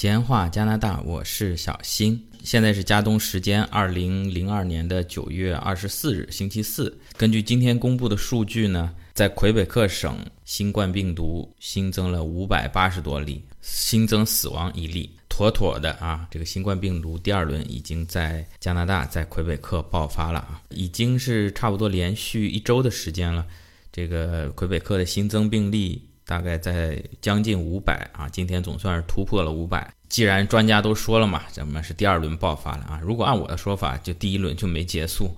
闲话加拿大，我是小新。现在是加东时间二零零二年的九月二十四日，星期四。根据今天公布的数据呢，在魁北克省新冠病毒新增了五百八十多例，新增死亡一例，妥妥的啊！这个新冠病毒第二轮已经在加拿大，在魁北克爆发了啊，已经是差不多连续一周的时间了。这个魁北克的新增病例。大概在将近五百啊，今天总算是突破了五百。既然专家都说了嘛，咱们是第二轮爆发了啊。如果按我的说法，就第一轮就没结束，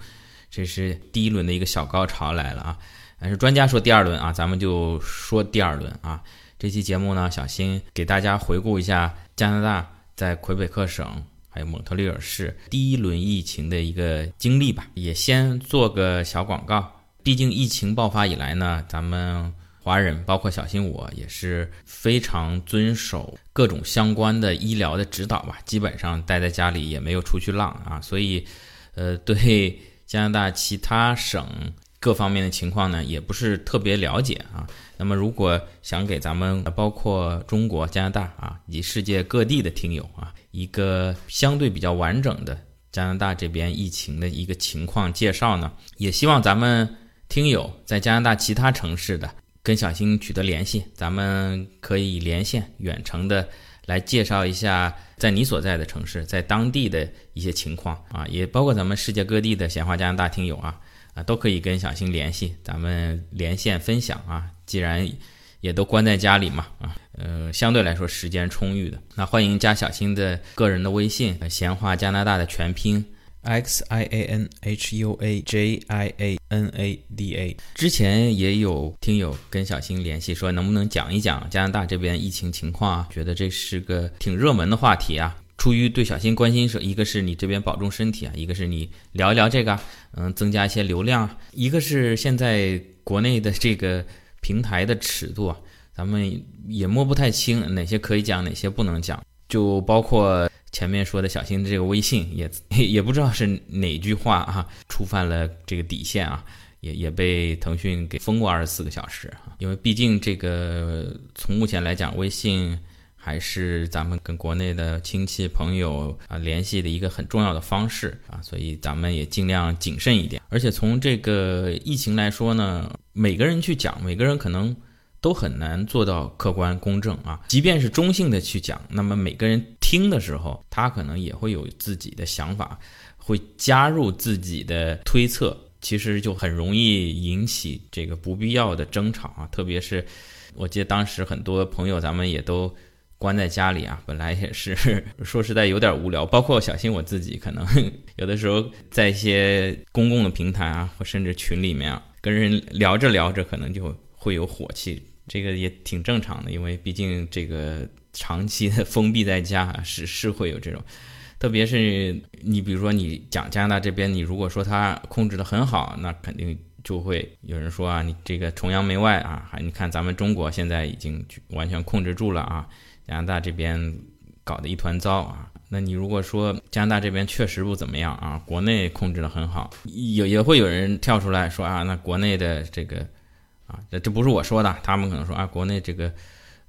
这是第一轮的一个小高潮来了啊。但是专家说第二轮啊，咱们就说第二轮啊。这期节目呢，小新给大家回顾一下加拿大在魁北克省还有蒙特利尔市第一轮疫情的一个经历吧，也先做个小广告。毕竟疫情爆发以来呢，咱们。华人包括小新，我也是非常遵守各种相关的医疗的指导吧，基本上待在家里也没有出去浪啊，所以，呃，对加拿大其他省各方面的情况呢，也不是特别了解啊。那么，如果想给咱们包括中国、加拿大啊以及世界各地的听友啊，一个相对比较完整的加拿大这边疫情的一个情况介绍呢，也希望咱们听友在加拿大其他城市的。跟小新取得联系，咱们可以连线远程的来介绍一下在你所在的城市，在当地的一些情况啊，也包括咱们世界各地的闲话加拿大听友啊啊，都可以跟小新联系，咱们连线分享啊。既然也都关在家里嘛啊，呃，相对来说时间充裕的，那欢迎加小新的个人的微信，闲话加拿大的全拼。X i a n h u a j i a n a d a，之前也有听友跟小新联系说，能不能讲一讲加拿大这边疫情情况啊？觉得这是个挺热门的话题啊。出于对小新关心，是一个是你这边保重身体啊，一个是你聊一聊这个，嗯，增加一些流量。一个是现在国内的这个平台的尺度啊，咱们也摸不太清哪些可以讲，哪些不能讲，就包括。前面说的小新的这个微信也也不知道是哪句话啊，触犯了这个底线啊，也也被腾讯给封过二十四个小时啊。因为毕竟这个从目前来讲，微信还是咱们跟国内的亲戚朋友啊联系的一个很重要的方式啊，所以咱们也尽量谨慎一点。而且从这个疫情来说呢，每个人去讲，每个人可能。都很难做到客观公正啊！即便是中性的去讲，那么每个人听的时候，他可能也会有自己的想法，会加入自己的推测，其实就很容易引起这个不必要的争吵啊！特别是，我记得当时很多朋友，咱们也都关在家里啊，本来也是说实在有点无聊，包括小新我自己，可能 有的时候在一些公共的平台啊，或甚至群里面啊，跟人聊着聊着，可能就会有火气。这个也挺正常的，因为毕竟这个长期的封闭在家是是会有这种，特别是你比如说你讲加拿大这边，你如果说他控制的很好，那肯定就会有人说啊，你这个崇洋媚外啊，还你看咱们中国现在已经完全控制住了啊，加拿大这边搞得一团糟啊，那你如果说加拿大这边确实不怎么样啊，国内控制的很好，也也会有人跳出来说啊，那国内的这个。啊，这这不是我说的，他们可能说啊，国内这个，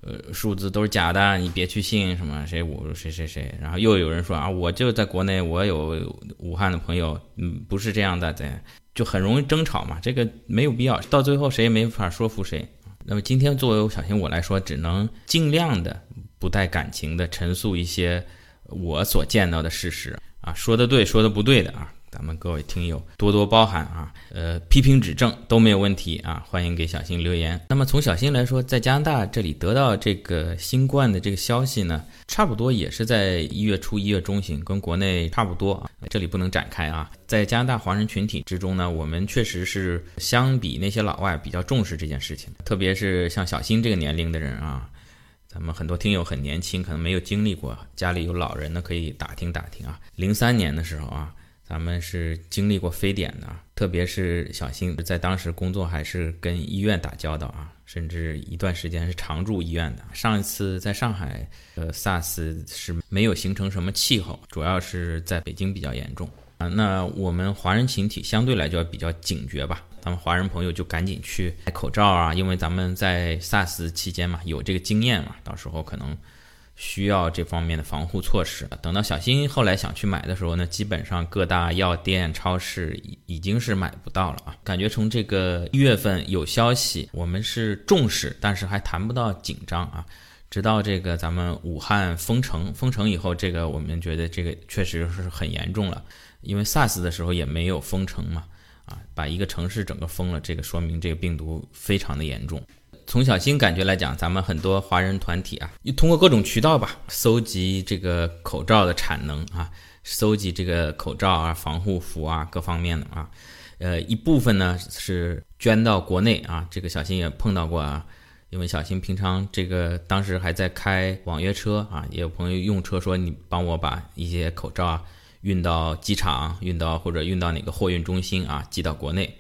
呃，数字都是假的，你别去信什么谁侮辱谁谁谁。然后又有人说啊，我就在国内，我有武汉的朋友，嗯，不是这样的，在就很容易争吵嘛，这个没有必要，到最后谁也没法说服谁。那么今天作为小新我来说，只能尽量的不带感情的陈述一些我所见到的事实啊，说的对，说的不对的啊。咱们各位听友多多包涵啊，呃，批评指正都没有问题啊，欢迎给小新留言。那么从小新来说，在加拿大这里得到这个新冠的这个消息呢，差不多也是在一月初、一月中旬，跟国内差不多啊。这里不能展开啊。在加拿大华人群体之中呢，我们确实是相比那些老外比较重视这件事情，特别是像小新这个年龄的人啊，咱们很多听友很年轻，可能没有经历过，家里有老人的，可以打听打听啊。零三年的时候啊。咱们是经历过非典的，特别是小新在当时工作还是跟医院打交道啊，甚至一段时间是常住医院的。上一次在上海，呃，SARS 是没有形成什么气候，主要是在北京比较严重啊。那我们华人群体相对来就要比较警觉吧，咱们华人朋友就赶紧去戴口罩啊，因为咱们在 SARS 期间嘛有这个经验嘛，到时候可能。需要这方面的防护措施。等到小新后来想去买的时候呢，基本上各大药店、超市已已经是买不到了啊。感觉从这个一月份有消息，我们是重视，但是还谈不到紧张啊。直到这个咱们武汉封城，封城以后，这个我们觉得这个确实是很严重了。因为 SARS 的时候也没有封城嘛，啊，把一个城市整个封了，这个说明这个病毒非常的严重。从小新感觉来讲，咱们很多华人团体啊，通过各种渠道吧，搜集这个口罩的产能啊，搜集这个口罩啊、防护服啊各方面的啊，呃，一部分呢是捐到国内啊，这个小新也碰到过啊。因为小新平常这个当时还在开网约车啊，也有朋友用车说你帮我把一些口罩啊运到机场，运到或者运到哪个货运中心啊寄到国内。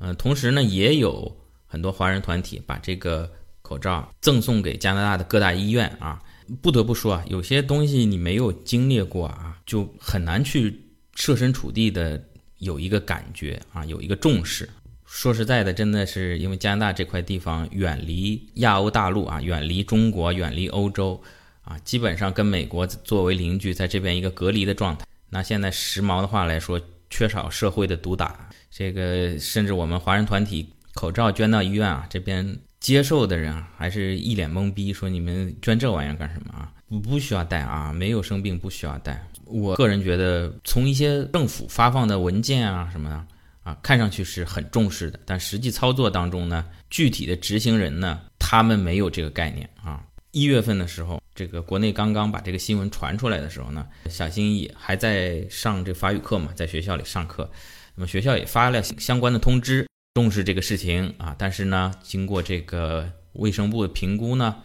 嗯，同时呢也有很多华人团体把这个口罩赠送给加拿大的各大医院啊。不得不说啊，有些东西你没有经历过啊，就很难去设身处地的有一个感觉啊，有一个重视。说实在的，真的是因为加拿大这块地方远离亚欧大陆啊，远离中国，远离欧洲啊，基本上跟美国作为邻居，在这边一个隔离的状态。那现在时髦的话来说，缺少社会的毒打。这个甚至我们华人团体口罩捐到医院啊，这边接受的人，还是一脸懵逼，说你们捐这玩意儿干什么啊？不不需要带啊，没有生病不需要带。我个人觉得，从一些政府发放的文件啊什么的。啊，看上去是很重视的，但实际操作当中呢，具体的执行人呢，他们没有这个概念啊。一月份的时候，这个国内刚刚把这个新闻传出来的时候呢，小新也还在上这法语课嘛，在学校里上课，那么学校也发了相关的通知，重视这个事情啊。但是呢，经过这个卫生部的评估呢，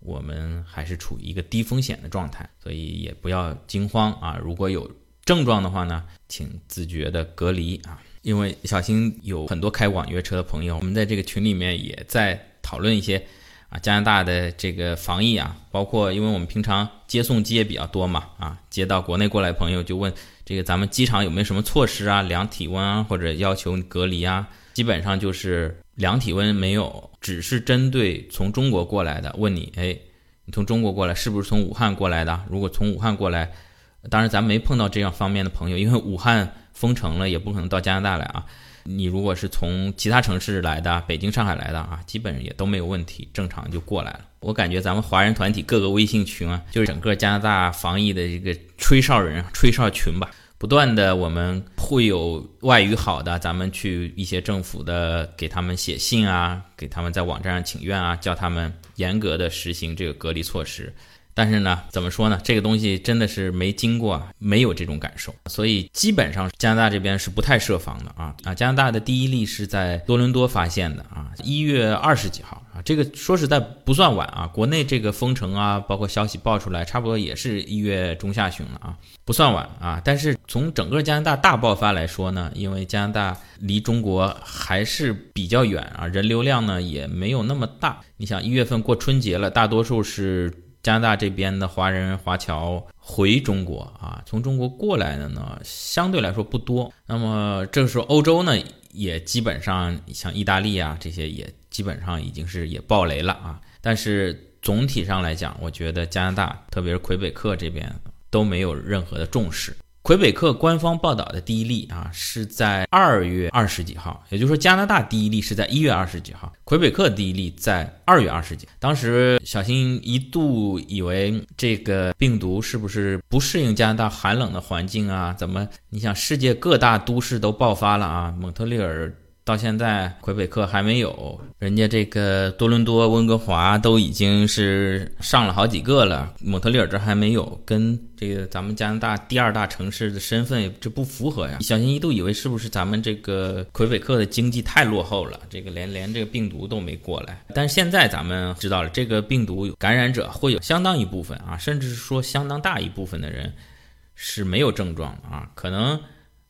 我们还是处于一个低风险的状态，所以也不要惊慌啊。如果有症状的话呢，请自觉的隔离啊。因为小新有很多开网约车的朋友，我们在这个群里面也在讨论一些啊加拿大的这个防疫啊，包括因为我们平常接送机也比较多嘛啊，接到国内过来朋友就问这个咱们机场有没有什么措施啊，量体温啊或者要求隔离啊，基本上就是量体温没有，只是针对从中国过来的问你，哎，你从中国过来是不是从武汉过来的？如果从武汉过来，当然咱没碰到这样方面的朋友，因为武汉。封城了也不可能到加拿大来啊！你如果是从其他城市来的，北京、上海来的啊，基本也都没有问题，正常就过来了。我感觉咱们华人团体各个微信群啊，就是整个加拿大防疫的一个吹哨人、吹哨群吧。不断的我们会有外语好的，咱们去一些政府的给他们写信啊，给他们在网站上请愿啊，叫他们严格的实行这个隔离措施。但是呢，怎么说呢？这个东西真的是没经过，没有这种感受，所以基本上加拿大这边是不太设防的啊啊！加拿大的第一例是在多伦多发现的啊，一月二十几号啊，这个说实在不算晚啊。国内这个封城啊，包括消息爆出来，差不多也是一月中下旬了啊，不算晚啊。但是从整个加拿大大爆发来说呢，因为加拿大离中国还是比较远啊，人流量呢也没有那么大。你想一月份过春节了，大多数是。加拿大这边的华人华侨回中国啊，从中国过来的呢，相对来说不多。那么这个时候，欧洲呢也基本上像意大利啊这些也基本上已经是也爆雷了啊。但是总体上来讲，我觉得加拿大，特别是魁北克这边都没有任何的重视。魁北克官方报道的第一例啊，是在二月二十几号，也就是说，加拿大第一例是在一月二十几号，魁北克第一例在二月二十几。当时小新一度以为这个病毒是不是不适应加拿大寒冷的环境啊？怎么？你想，世界各大都市都爆发了啊，蒙特利尔。到现在，魁北克还没有，人家这个多伦多、温哥华都已经是上了好几个了，蒙特利尔这还没有，跟这个咱们加拿大第二大城市的身份这不符合呀。小新一度以为是不是咱们这个魁北克的经济太落后了，这个连连这个病毒都没过来。但是现在咱们知道了，这个病毒感染者会有相当一部分啊，甚至是说相当大一部分的人是没有症状啊，可能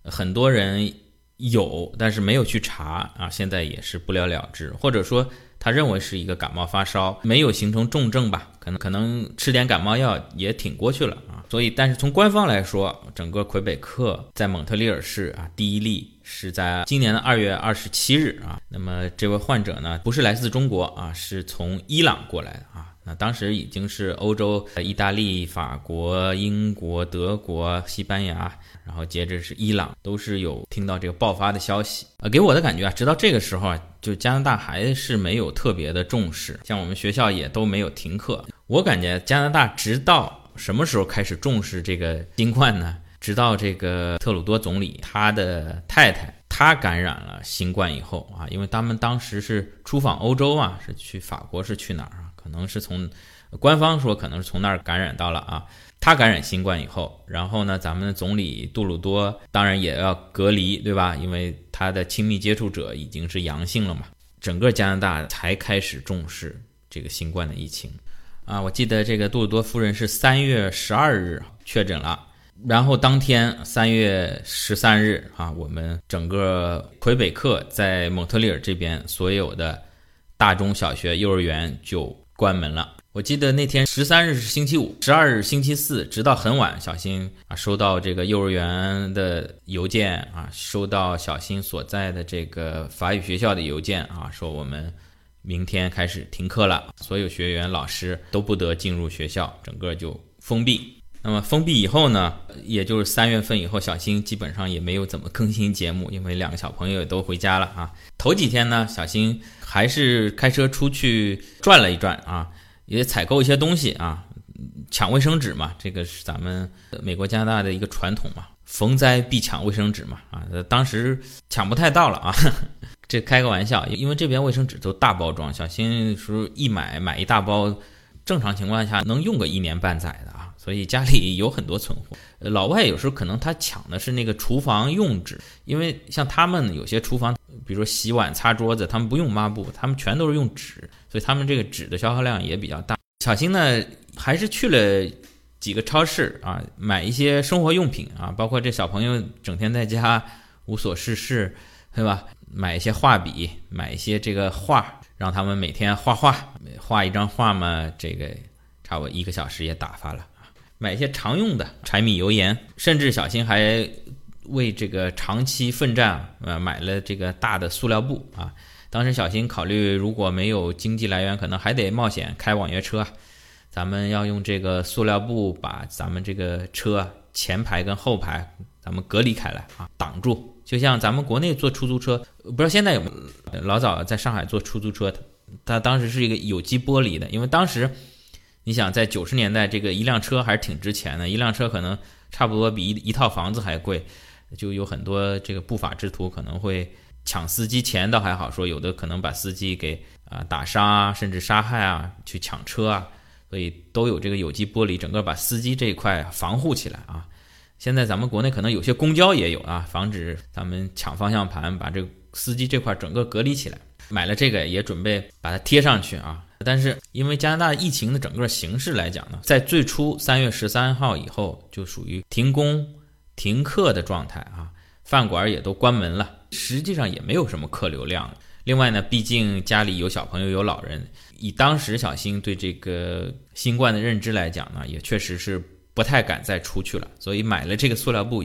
很多人。有，但是没有去查啊，现在也是不了了之，或者说他认为是一个感冒发烧，没有形成重症吧？可能可能吃点感冒药也挺过去了啊。所以，但是从官方来说，整个魁北克在蒙特利尔市啊，第一例是在今年的二月二十七日啊。那么这位患者呢，不是来自中国啊，是从伊朗过来的啊。那当时已经是欧洲、意大利、法国、英国、德国、西班牙，然后接着是伊朗，都是有听到这个爆发的消息。呃，给我的感觉啊，直到这个时候啊，就加拿大还是没有特别的重视，像我们学校也都没有停课。我感觉加拿大直到什么时候开始重视这个新冠呢？直到这个特鲁多总理他的太太。他感染了新冠以后啊，因为他们当时是出访欧洲啊，是去法国，是去哪儿啊？可能是从官方说，可能是从那儿感染到了啊。他感染新冠以后，然后呢，咱们的总理杜鲁多当然也要隔离，对吧？因为他的亲密接触者已经是阳性了嘛。整个加拿大才开始重视这个新冠的疫情啊。我记得这个杜鲁多夫人是三月十二日确诊了。然后当天三月十三日啊，我们整个魁北克在蒙特利尔这边所有的大中小学、幼儿园就关门了。我记得那天十三日是星期五，十二日星期四，直到很晚，小新啊收到这个幼儿园的邮件啊，收到小新所在的这个法语学校的邮件啊，说我们明天开始停课了，所有学员、老师都不得进入学校，整个就封闭。那么封闭以后呢，也就是三月份以后，小新基本上也没有怎么更新节目，因为两个小朋友也都回家了啊。头几天呢，小新还是开车出去转了一转啊，也采购一些东西啊，抢卫生纸嘛，这个是咱们美国加拿大的一个传统嘛，逢灾必抢卫生纸嘛啊。当时抢不太到了啊，这开个玩笑，因为这边卫生纸都大包装，小新说一买买一大包，正常情况下能用个一年半载的。所以家里有很多存货。老外有时候可能他抢的是那个厨房用纸，因为像他们有些厨房，比如说洗碗、擦桌子，他们不用抹布，他们全都是用纸，所以他们这个纸的消耗量也比较大。小新呢，还是去了几个超市啊，买一些生活用品啊，包括这小朋友整天在家无所事事，对吧？买一些画笔，买一些这个画，让他们每天画画，画一张画嘛，这个差不多一个小时也打发了。买一些常用的柴米油盐，甚至小新还为这个长期奋战，呃，买了这个大的塑料布啊。当时小新考虑，如果没有经济来源，可能还得冒险开网约车。咱们要用这个塑料布把咱们这个车前排跟后排咱们隔离开来啊，挡住。就像咱们国内坐出租车，不知道现在有没有？老早在上海坐出租车，它当时是一个有机玻璃的，因为当时。你想在九十年代，这个一辆车还是挺值钱的，一辆车可能差不多比一一套房子还贵，就有很多这个不法之徒可能会抢司机钱，倒还好说，有的可能把司机给啊打伤啊，甚至杀害啊，去抢车啊，所以都有这个有机玻璃，整个把司机这一块防护起来啊。现在咱们国内可能有些公交也有啊，防止咱们抢方向盘，把这个司机这块整个隔离起来。买了这个也准备把它贴上去啊。但是因为加拿大疫情的整个形势来讲呢，在最初三月十三号以后就属于停工停课的状态啊，饭馆也都关门了，实际上也没有什么客流量。另外呢，毕竟家里有小朋友有老人，以当时小新对这个新冠的认知来讲呢，也确实是不太敢再出去了，所以买了这个塑料布，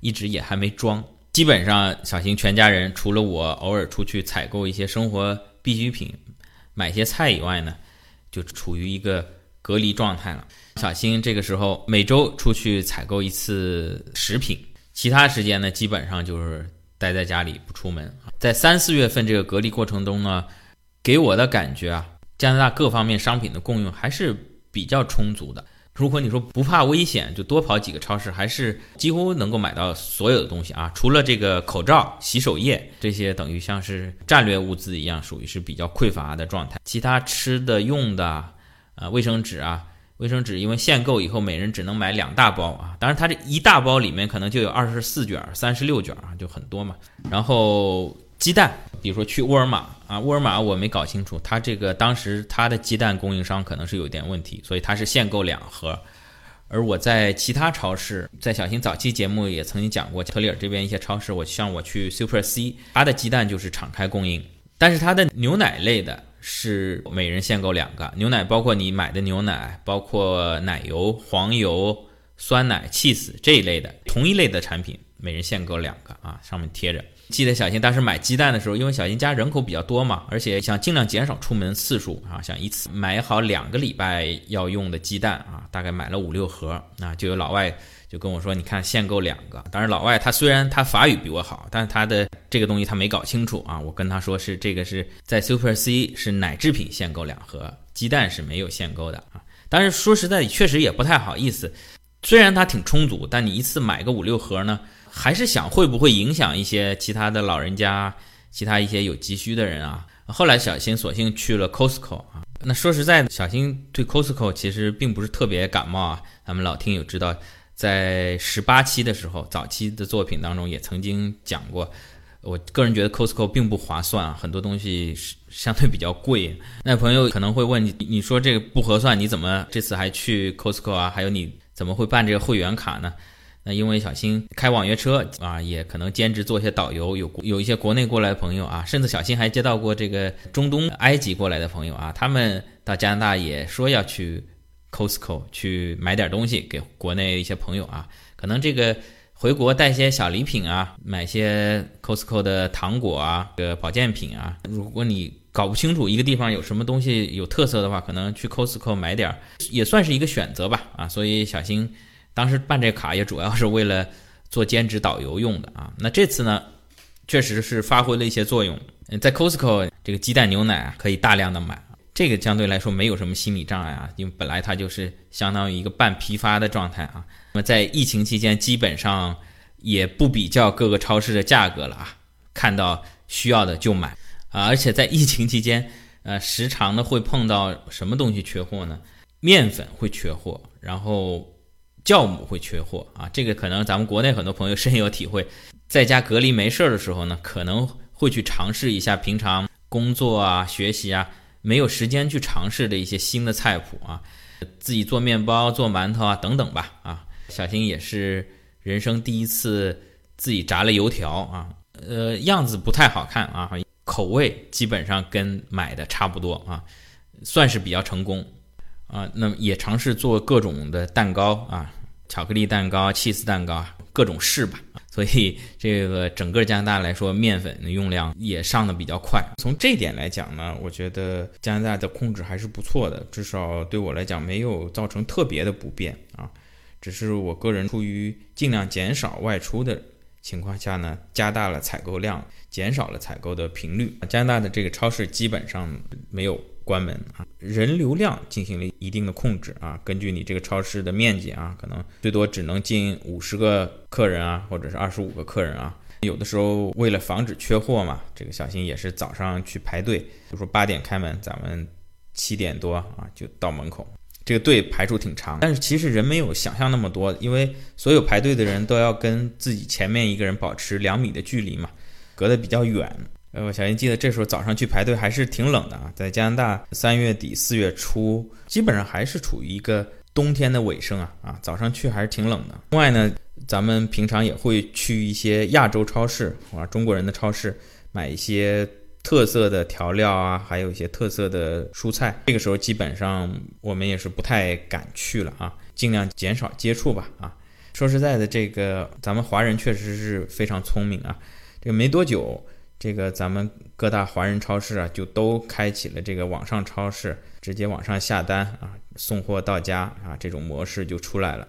一直也还没装。基本上小新全家人除了我偶尔出去采购一些生活必需品。买些菜以外呢，就处于一个隔离状态了。小新这个时候每周出去采购一次食品，其他时间呢基本上就是待在家里不出门。在三四月份这个隔离过程中呢，给我的感觉啊，加拿大各方面商品的供应还是比较充足的。如果你说不怕危险，就多跑几个超市，还是几乎能够买到所有的东西啊。除了这个口罩、洗手液这些，等于像是战略物资一样，属于是比较匮乏的状态。其他吃的、用的，啊，卫生纸啊，卫生纸因为限购以后，每人只能买两大包啊。当然，它这一大包里面可能就有二十四卷、三十六卷啊，就很多嘛。然后。鸡蛋，比如说去沃尔玛啊，沃尔玛我没搞清楚，它这个当时它的鸡蛋供应商可能是有点问题，所以它是限购两盒。而我在其他超市，在小新早期节目也曾经讲过，特里尔这边一些超市，我像我去 Super C，它的鸡蛋就是敞开供应，但是它的牛奶类的是每人限购两个牛奶，包括你买的牛奶，包括奶油、黄油、酸奶、cheese 这一类的同一类的产品，每人限购两个啊，上面贴着。记得小新当时买鸡蛋的时候，因为小新家人口比较多嘛，而且想尽量减少出门次数啊，想一次买好两个礼拜要用的鸡蛋啊，大概买了五六盒啊，就有老外就跟我说，你看限购两个。当然老外他虽然他法语比我好，但是他的这个东西他没搞清楚啊。我跟他说是这个是在 Super C 是奶制品限购两盒，鸡蛋是没有限购的啊。但是说实在，确实也不太好意思。虽然它挺充足，但你一次买个五六盒呢，还是想会不会影响一些其他的老人家、其他一些有急需的人啊？后来小新索性去了 Costco 啊。那说实在的，小新对 Costco 其实并不是特别感冒啊。咱们老听友知道，在十八期的时候，早期的作品当中也曾经讲过。我个人觉得 Costco 并不划算啊，很多东西是相对比较贵。那朋友可能会问你，你说这个不合算，你怎么这次还去 Costco 啊？还有你。怎么会办这个会员卡呢？那因为小新开网约车啊，也可能兼职做一些导游，有有一些国内过来的朋友啊，甚至小新还接到过这个中东埃及过来的朋友啊，他们到加拿大也说要去 Costco 去买点东西给国内一些朋友啊，可能这个回国带些小礼品啊，买些 Costco 的糖果啊，这个保健品啊，如果你。搞不清楚一个地方有什么东西有特色的话，可能去 Costco 买点儿也算是一个选择吧。啊，所以小新当时办这卡也主要是为了做兼职导游用的啊。那这次呢，确实是发挥了一些作用。嗯在 Costco 这个鸡蛋牛奶可以大量的买，这个相对来说没有什么心理障碍啊，因为本来它就是相当于一个半批发的状态啊。那么在疫情期间，基本上也不比较各个超市的价格了啊，看到需要的就买。啊，而且在疫情期间，呃，时常的会碰到什么东西缺货呢？面粉会缺货，然后酵母会缺货啊。这个可能咱们国内很多朋友深有体会，在家隔离没事儿的时候呢，可能会去尝试一下平常工作啊、学习啊没有时间去尝试的一些新的菜谱啊，自己做面包、做馒头啊等等吧。啊，小新也是人生第一次自己炸了油条啊，呃，样子不太好看啊。口味基本上跟买的差不多啊，算是比较成功啊。那么也尝试做各种的蛋糕啊，巧克力蛋糕、cheese 蛋糕，各种试吧。所以这个整个加拿大来说，面粉的用量也上的比较快。从这点来讲呢，我觉得加拿大的控制还是不错的，至少对我来讲没有造成特别的不便啊。只是我个人出于尽量减少外出的情况下呢，加大了采购量。减少了采购的频率。加拿大的这个超市基本上没有关门啊，人流量进行了一定的控制啊。根据你这个超市的面积啊，可能最多只能进五十个客人啊，或者是二十五个客人啊。有的时候为了防止缺货嘛，这个小新也是早上去排队，比如说八点开门，咱们七点多啊就到门口，这个队排出挺长。但是其实人没有想象那么多，因为所有排队的人都要跟自己前面一个人保持两米的距离嘛。隔得比较远，呃，我小新记得这时候早上去排队还是挺冷的啊，在加拿大三月底四月初，基本上还是处于一个冬天的尾声啊啊，早上去还是挺冷的。另外呢，咱们平常也会去一些亚洲超市啊，中国人的超市买一些特色的调料啊，还有一些特色的蔬菜。这个时候基本上我们也是不太敢去了啊，尽量减少接触吧啊。说实在的，这个咱们华人确实是非常聪明啊。这个没多久，这个咱们各大华人超市啊，就都开启了这个网上超市，直接网上下单啊，送货到家啊，这种模式就出来了。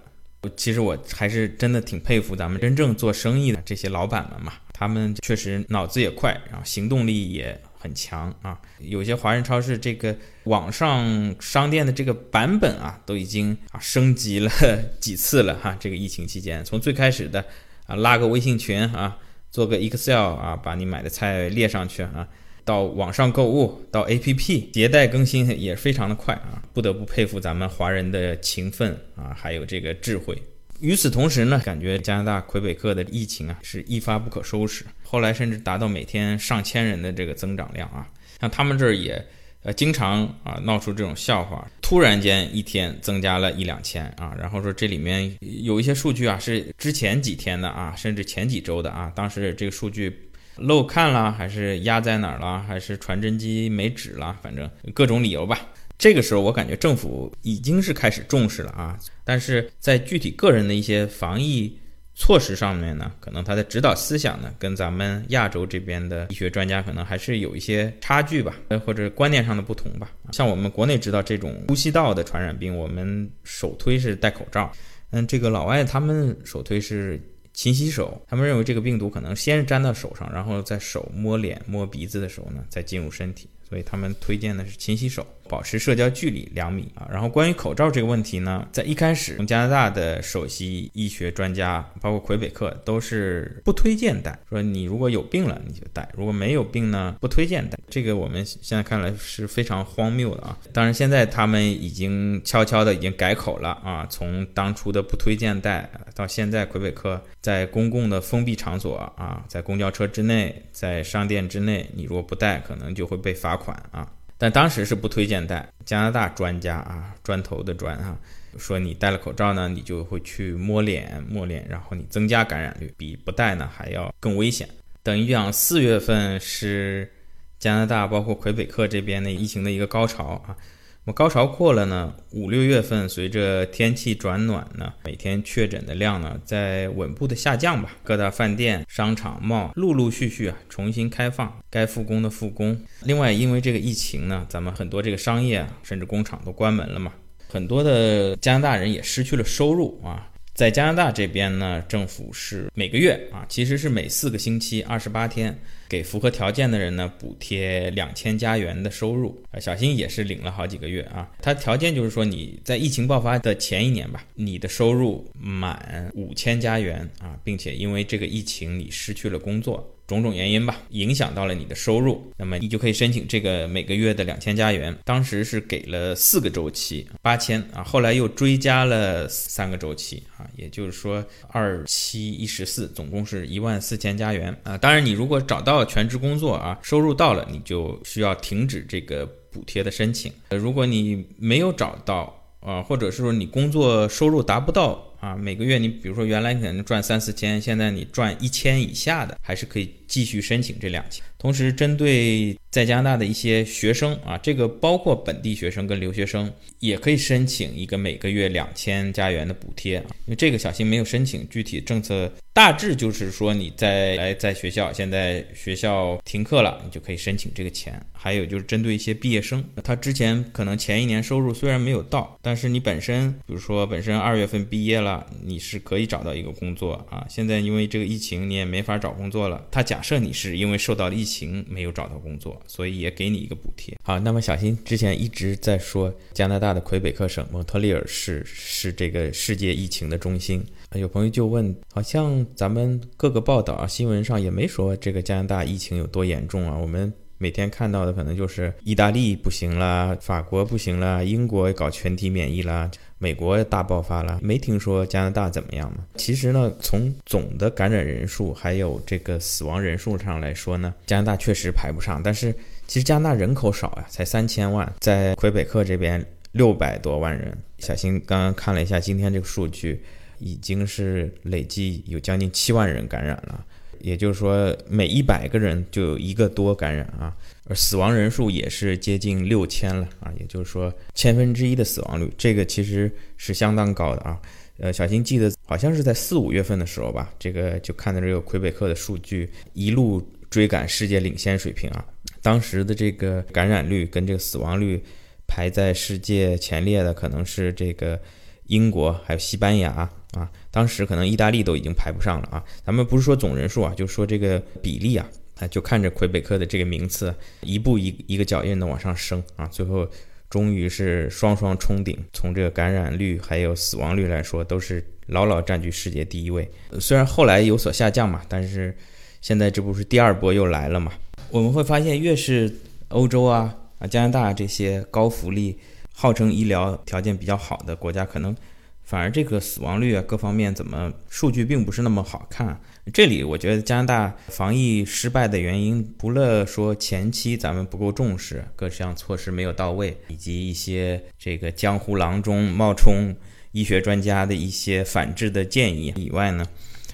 其实我还是真的挺佩服咱们真正做生意的这些老板们嘛，他们确实脑子也快，然后行动力也很强啊。有些华人超市这个网上商店的这个版本啊，都已经啊升级了 几次了哈。这个疫情期间，从最开始的啊拉个微信群啊。做个 Excel 啊，把你买的菜列上去啊，到网上购物，到 APP 迭代更新也非常的快啊，不得不佩服咱们华人的勤奋啊，还有这个智慧。与此同时呢，感觉加拿大魁北克的疫情啊是一发不可收拾，后来甚至达到每天上千人的这个增长量啊，像他们这儿也。呃，经常啊闹出这种笑话，突然间一天增加了一两千啊，然后说这里面有一些数据啊是之前几天的啊，甚至前几周的啊，当时这个数据漏看了，还是压在哪儿了，还是传真机没纸了，反正各种理由吧。这个时候我感觉政府已经是开始重视了啊，但是在具体个人的一些防疫措施上面呢，可能它的指导思想呢，跟咱们亚洲这边的医学专家可能还是有一些差距吧，呃，或者观念上的不同吧。像我们国内知道这种呼吸道的传染病，我们首推是戴口罩。嗯，这个老外他们首推是勤洗手，他们认为这个病毒可能先是粘到手上，然后在手摸脸、摸鼻子的时候呢，再进入身体，所以他们推荐的是勤洗手。保持社交距离两米啊，然后关于口罩这个问题呢，在一开始，加拿大的首席医学专家，包括魁北克，都是不推荐戴，说你如果有病了你就戴，如果没有病呢，不推荐戴。这个我们现在看来是非常荒谬的啊。当然，现在他们已经悄悄的已经改口了啊，从当初的不推荐戴，到现在魁北克在公共的封闭场所啊，在公交车之内，在商店之内，你如果不戴，可能就会被罚款啊。但当时是不推荐戴。加拿大专家啊，砖头的砖啊，说你戴了口罩呢，你就会去摸脸摸脸，然后你增加感染率，比不戴呢还要更危险。等于讲四月份是加拿大包括魁北克这边的疫情的一个高潮啊。我高潮过了呢，五六月份随着天气转暖呢，每天确诊的量呢在稳步的下降吧。各大饭店、商场、贸陆陆续续啊重新开放，该复工的复工。另外，因为这个疫情呢，咱们很多这个商业啊，甚至工厂都关门了嘛，很多的加拿大人也失去了收入啊。在加拿大这边呢，政府是每个月啊，其实是每四个星期二十八天。给符合条件的人呢，补贴两千加元的收入啊，小新也是领了好几个月啊。他条件就是说你在疫情爆发的前一年吧，你的收入满五千加元啊，并且因为这个疫情你失去了工作。种种原因吧，影响到了你的收入，那么你就可以申请这个每个月的两千加元。当时是给了四个周期，八千啊，后来又追加了三个周期啊，也就是说二七一十四，总共是一万四千加元啊。当然，你如果找到全职工作啊，收入到了，你就需要停止这个补贴的申请。如果你没有找到啊，或者是说你工作收入达不到。啊，每个月你比如说原来你可能赚三四千，现在你赚一千以下的，还是可以继续申请这两千。同时，针对在加拿大的一些学生啊，这个包括本地学生跟留学生，也可以申请一个每个月两千加元的补贴。因为这个小新没有申请，具体政策大致就是说你在来在学校，现在学校停课了，你就可以申请这个钱。还有就是针对一些毕业生，他之前可能前一年收入虽然没有到，但是你本身比如说本身二月份毕业了。你是可以找到一个工作啊，现在因为这个疫情，你也没法找工作了。他假设你是因为受到了疫情情没有找到工作，所以也给你一个补贴。好，那么小新之前一直在说加拿大的魁北克省蒙特利尔市是这个世界疫情的中心。有朋友就问，好像咱们各个报道啊、新闻上也没说这个加拿大疫情有多严重啊。我们每天看到的可能就是意大利不行了，法国不行了，英国搞全体免疫了。美国大爆发了，没听说加拿大怎么样吗？其实呢，从总的感染人数还有这个死亡人数上来说呢，加拿大确实排不上。但是其实加拿大人口少呀，才三千万，在魁北克这边六百多万人。小新刚刚看了一下今天这个数据，已经是累计有将近七万人感染了，也就是说每一百个人就有一个多感染啊。而死亡人数也是接近六千了啊，也就是说千分之一的死亡率，这个其实是相当高的啊。呃，小新记得好像是在四五月份的时候吧，这个就看到这个魁北克的数据一路追赶世界领先水平啊。当时的这个感染率跟这个死亡率排在世界前列的可能是这个英国还有西班牙啊，当时可能意大利都已经排不上了啊。咱们不是说总人数啊，就说这个比例啊。啊，就看着魁北克的这个名次一步一一个脚印的往上升啊，最后终于是双双冲顶。从这个感染率还有死亡率来说，都是牢牢占据世界第一位。虽然后来有所下降嘛，但是现在这不是第二波又来了嘛？我们会发现，越是欧洲啊啊加拿大这些高福利、号称医疗条件比较好的国家，可能。反而这个死亡率啊，各方面怎么数据并不是那么好看。这里我觉得加拿大防疫失败的原因，除了说前期咱们不够重视，各项措施没有到位，以及一些这个江湖郎中冒充医学专家的一些反制的建议以外呢，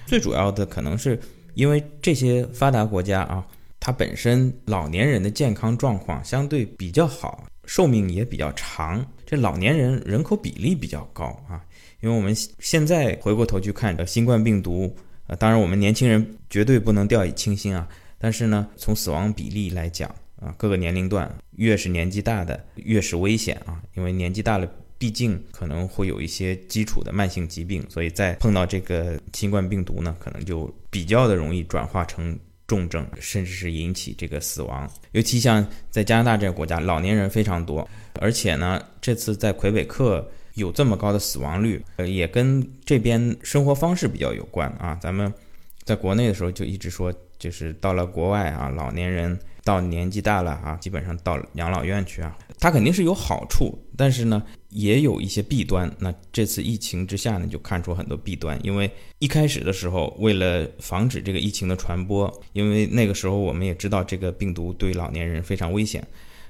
最主要的可能是因为这些发达国家啊，它本身老年人的健康状况相对比较好，寿命也比较长，这老年人人口比例比较高啊。因为我们现在回过头去看新冠病毒，当然我们年轻人绝对不能掉以轻心啊。但是呢，从死亡比例来讲啊，各个年龄段越是年纪大的越是危险啊，因为年纪大了，毕竟可能会有一些基础的慢性疾病，所以在碰到这个新冠病毒呢，可能就比较的容易转化成重症，甚至是引起这个死亡。尤其像在加拿大这个国家，老年人非常多，而且呢，这次在魁北克有这么高的死亡率，呃，也跟这边生活方式比较有关啊。咱们在国内的时候就一直说。就是到了国外啊，老年人到年纪大了啊，基本上到养老院去啊，它肯定是有好处，但是呢，也有一些弊端。那这次疫情之下呢，就看出很多弊端。因为一开始的时候，为了防止这个疫情的传播，因为那个时候我们也知道这个病毒对老年人非常危险，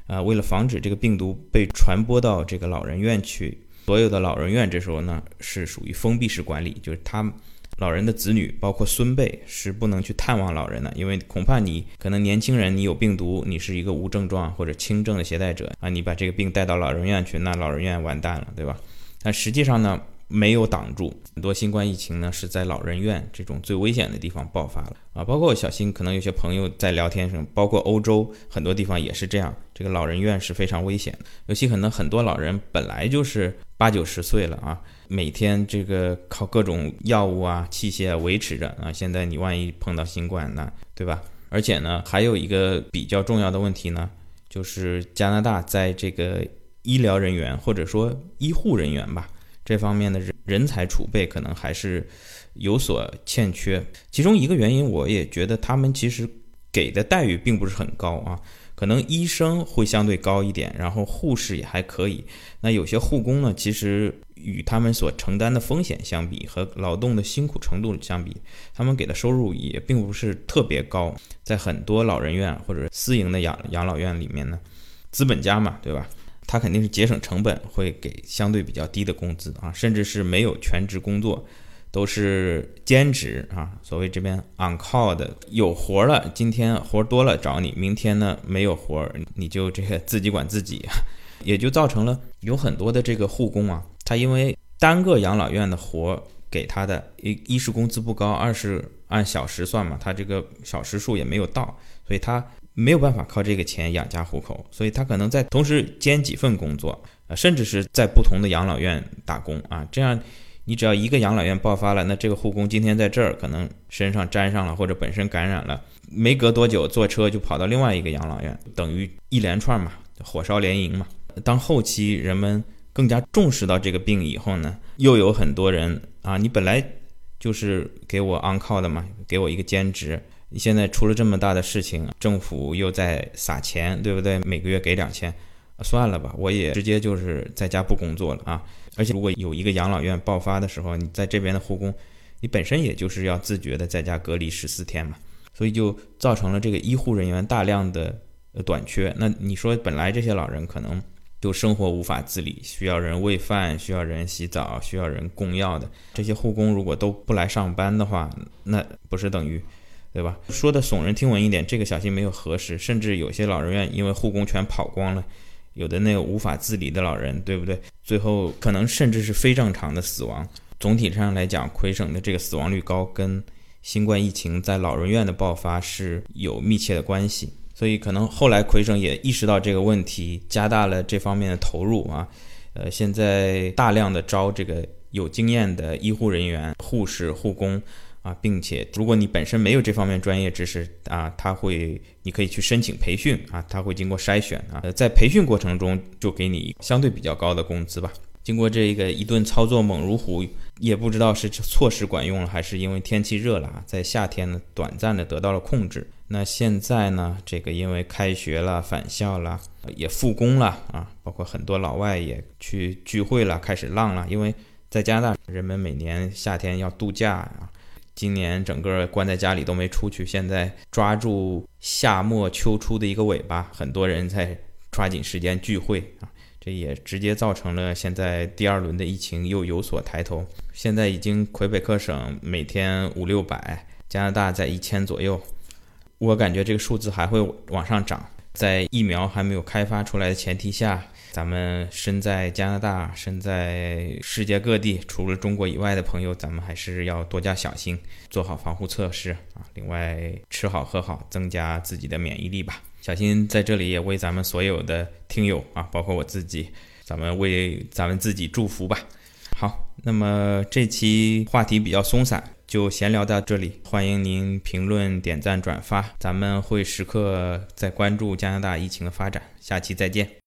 啊，为了防止这个病毒被传播到这个老人院去，所有的老人院这时候呢是属于封闭式管理，就是他。老人的子女，包括孙辈，是不能去探望老人的，因为恐怕你可能年轻人，你有病毒，你是一个无症状或者轻症的携带者啊，你把这个病带到老人院去，那老人院完蛋了，对吧？但实际上呢，没有挡住很多新冠疫情呢，是在老人院这种最危险的地方爆发了啊。包括小新，可能有些朋友在聊天上，包括欧洲很多地方也是这样，这个老人院是非常危险的，尤其可能很多老人本来就是八九十岁了啊。每天这个靠各种药物啊、器械维持着啊，现在你万一碰到新冠，那对吧？而且呢，还有一个比较重要的问题呢，就是加拿大在这个医疗人员或者说医护人员吧这方面的人人才储备可能还是有所欠缺。其中一个原因，我也觉得他们其实给的待遇并不是很高啊。可能医生会相对高一点，然后护士也还可以。那有些护工呢，其实与他们所承担的风险相比，和劳动的辛苦程度相比，他们给的收入也并不是特别高。在很多老人院或者私营的养养老院里面呢，资本家嘛，对吧？他肯定是节省成本，会给相对比较低的工资啊，甚至是没有全职工作。都是兼职啊，所谓这边 on call 的，有活了，今天活多了找你，明天呢没有活，你就这个自己管自己，也就造成了有很多的这个护工啊，他因为单个养老院的活给他的一一是工资不高，二是按小时算嘛，他这个小时数也没有到，所以他没有办法靠这个钱养家糊口，所以他可能在同时兼几份工作，呃，甚至是在不同的养老院打工啊，这样。你只要一个养老院爆发了，那这个护工今天在这儿可能身上沾上了，或者本身感染了，没隔多久坐车就跑到另外一个养老院，等于一连串嘛，火烧连营嘛。当后期人们更加重视到这个病以后呢，又有很多人啊，你本来就是给我 on call 的嘛，给我一个兼职，你现在出了这么大的事情，政府又在撒钱，对不对？每个月给两千，算了吧，我也直接就是在家不工作了啊。而且，如果有一个养老院爆发的时候，你在这边的护工，你本身也就是要自觉的在家隔离十四天嘛，所以就造成了这个医护人员大量的短缺。那你说，本来这些老人可能就生活无法自理，需要人喂饭，需要人洗澡，需要人供药的，这些护工如果都不来上班的话，那不是等于，对吧？说的耸人听闻一点，这个小心没有核实，甚至有些老人院因为护工全跑光了。有的那个无法自理的老人，对不对？最后可能甚至是非正常的死亡。总体上来讲，魁省的这个死亡率高，跟新冠疫情在老人院的爆发是有密切的关系。所以可能后来魁省也意识到这个问题，加大了这方面的投入啊。呃，现在大量的招这个有经验的医护人员、护士、护工。啊，并且如果你本身没有这方面专业知识啊，他会，你可以去申请培训啊，他会经过筛选啊，在培训过程中就给你相对比较高的工资吧。经过这个一顿操作猛如虎，也不知道是措施管用了，还是因为天气热了啊，在夏天呢短暂的得到了控制。那现在呢，这个因为开学了、返校了，也复工了啊，包括很多老外也去聚会了，开始浪了。因为在加拿大，人们每年夏天要度假啊。今年整个关在家里都没出去，现在抓住夏末秋初的一个尾巴，很多人在抓紧时间聚会啊，这也直接造成了现在第二轮的疫情又有所抬头。现在已经魁北克省每天五六百，加拿大在一千左右，我感觉这个数字还会往上涨。在疫苗还没有开发出来的前提下，咱们身在加拿大，身在世界各地，除了中国以外的朋友，咱们还是要多加小心，做好防护措施啊。另外，吃好喝好，增加自己的免疫力吧。小新在这里也为咱们所有的听友啊，包括我自己，咱们为咱们自己祝福吧。好，那么这期话题比较松散，就闲聊到这里。欢迎您评论、点赞、转发，咱们会时刻在关注加拿大疫情的发展。下期再见。